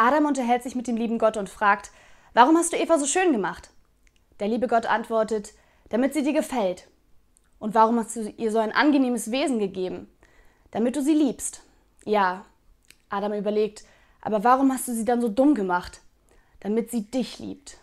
Adam unterhält sich mit dem lieben Gott und fragt, warum hast du Eva so schön gemacht? Der liebe Gott antwortet, damit sie dir gefällt. Und warum hast du ihr so ein angenehmes Wesen gegeben? Damit du sie liebst. Ja, Adam überlegt, aber warum hast du sie dann so dumm gemacht? Damit sie dich liebt.